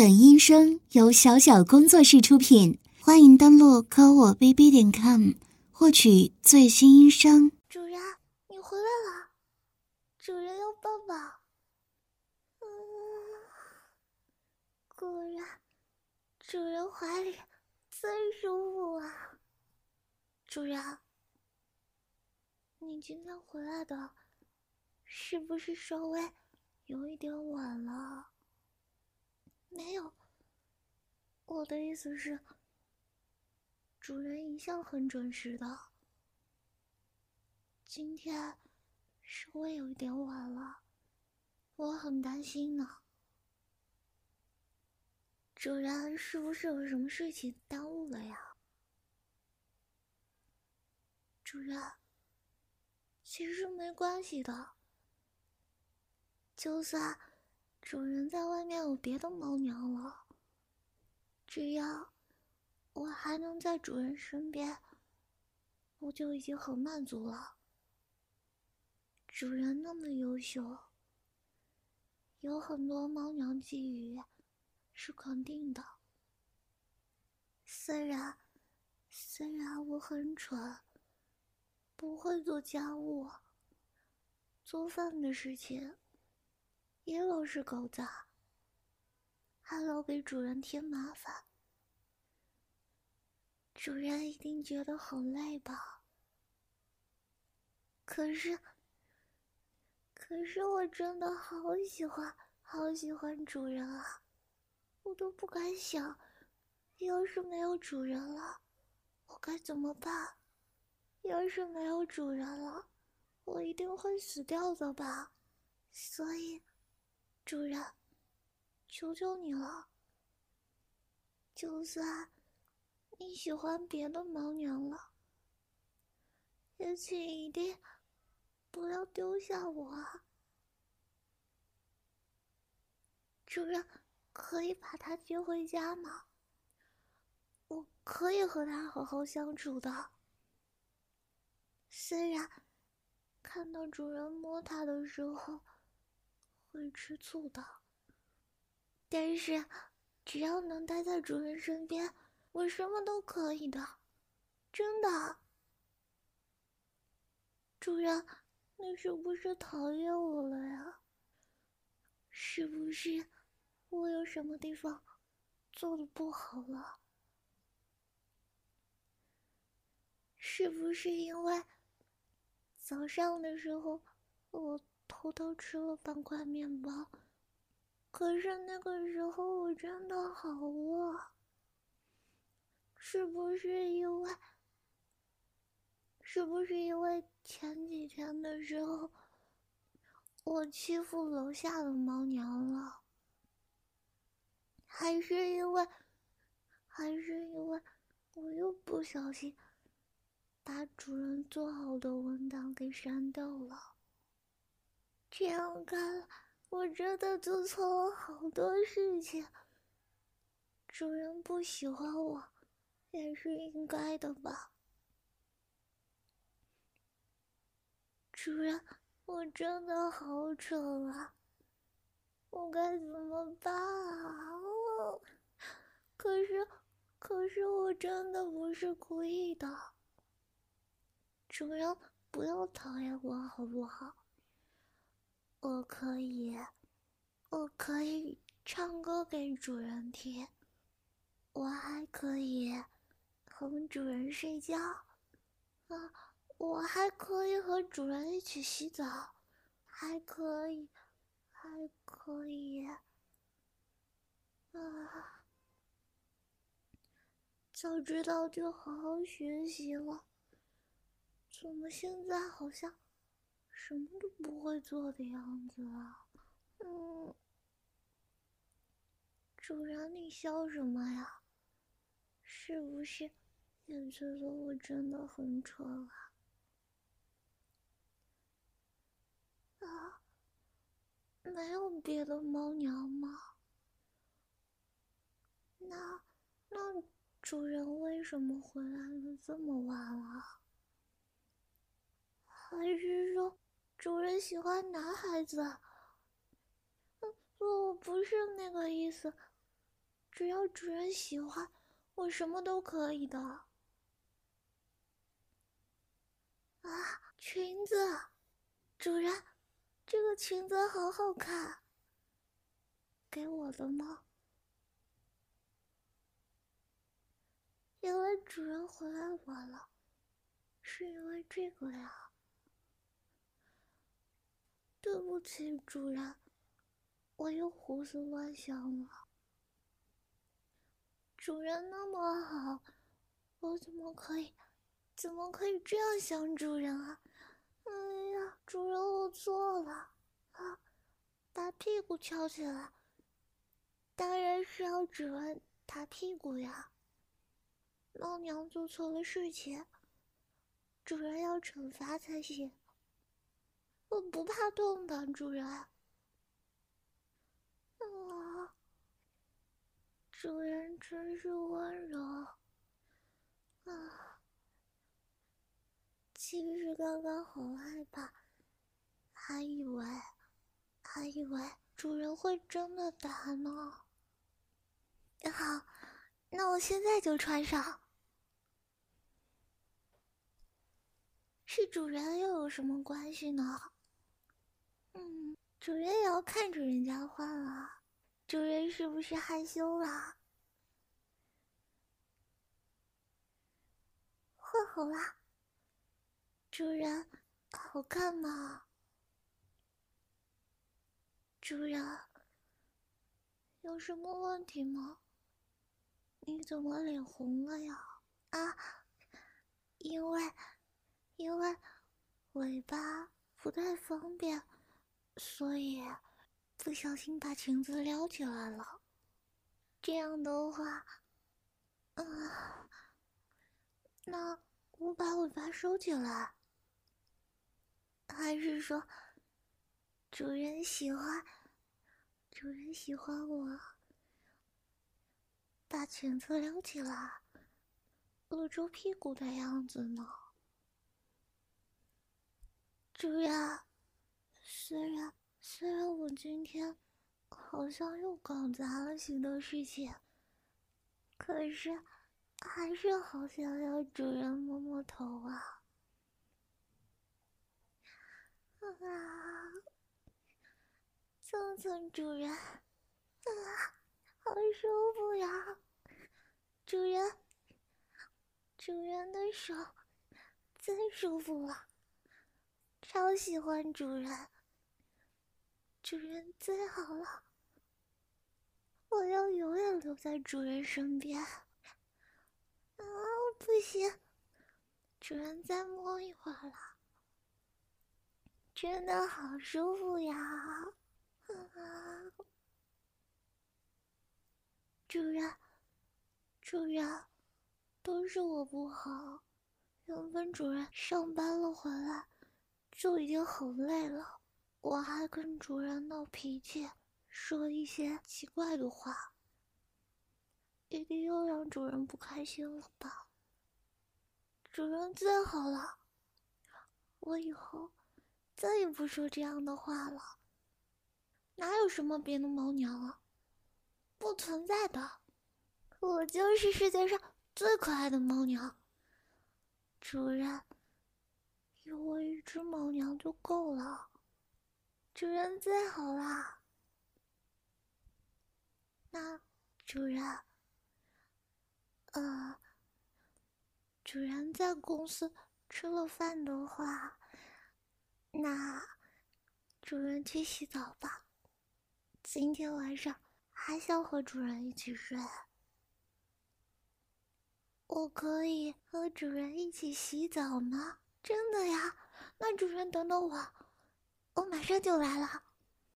本音声由小小工作室出品，欢迎登录科我 bb 点 com 获取最新音声。主人，你回来了，主人要抱抱。嗯，果然，主人怀里最舒服啊。主人，你今天回来的，是不是稍微有一点晚了？没有，我的意思是，主人一向很准时的。今天稍微有一点晚了，我很担心呢。主人是不是有什么事情耽误了呀？主人，其实没关系的，就算……主人在外面有别的猫娘了，只要我还能在主人身边，我就已经很满足了。主人那么优秀，有很多猫娘觊觎，是肯定的。虽然虽然我很蠢，不会做家务，做饭的事情。也老是搞砸，还老给主人添麻烦，主人一定觉得很累吧？可是，可是我真的好喜欢，好喜欢主人啊！我都不敢想，要是没有主人了，我该怎么办？要是没有主人了，我一定会死掉的吧？所以。主人，求求你了！就算你喜欢别的猫娘了，也请一定不要丢下我。主人，可以把它接回家吗？我可以和它好好相处的。虽然看到主人摸它的时候，会吃醋的，但是只要能待在主人身边，我什么都可以的，真的。主人，你是不是讨厌我了呀？是不是我有什么地方做的不好了？是不是因为早上的时候我？偷偷吃了半块面包，可是那个时候我真的好饿。是不是因为？是不是因为前几天的时候我欺负楼下的猫娘了？还是因为？还是因为我又不小心把主人做好的文档给删掉了？这样看，我真的做错了好多事情。主人不喜欢我，也是应该的吧？主人，我真的好蠢啊！我该怎么办啊？可是，可是我真的不是故意的。主人，不要讨厌我好不好？我可以，我可以唱歌给主人听，我还可以哄主人睡觉，啊，我还可以和主人一起洗澡，还可以，还可以，啊，早知道就好好学习了，怎么现在好像？什么都不会做的样子啊！嗯，主人，你笑什么呀？是不是也觉得我真的很蠢啊？啊，没有别的猫娘吗？那那主人为什么回来的这么晚了？还是说？主人喜欢男孩子，我不是那个意思，只要主人喜欢，我什么都可以的。啊，裙子，主人，这个裙子好好看，给我的吗？原来主人回来晚了，是因为这个呀。对不起，主人，我又胡思乱想了。主人那么好，我怎么可以，怎么可以这样想主人啊？哎呀，主人，我错了啊！把屁股翘起来，当然是要主人打屁股呀。猫娘做错了事情，主人要惩罚才行。不怕痛的，主人。啊，主人真是温柔。啊，其实刚刚好害怕，还以为，还以为主人会真的打呢。好，那我现在就穿上。是主人又有什么关系呢？主人也要看着人家换啊。主人是不是害羞了？换好了。主人，好看吗？主人，有什么问题吗？你怎么脸红了呀？啊，因为。因为尾巴不太方便，所以不小心把裙子撩起来了。这样的话，嗯，那我把尾巴收起来，还是说主人喜欢，主人喜欢我把裙子撩起来，露出屁股的样子呢？主人，虽然虽然我今天好像又搞砸了许多事情，可是还是好想要主人摸摸头啊！啊，蹭蹭主人，啊，好舒服呀！主人，主人的手最舒服了。超喜欢主人，主人最好了，我要永远留在主人身边。啊，不行，主人再摸一会儿了，真的好舒服呀！啊，主人，主人，都是我不好，原本主人上班了回来。就已经很累了，我还跟主人闹脾气，说一些奇怪的话，一定又让主人不开心了吧？主人最好了，我以后再也不说这样的话了。哪有什么别的猫娘啊？不存在的，我就是世界上最可爱的猫娘。主人。有我一只猫娘就够了，主人最好啦。那主人，呃，主人在公司吃了饭的话，那主人去洗澡吧。今天晚上还想和主人一起睡，我可以和主人一起洗澡吗？真的呀，那主人等等我，我马上就来了。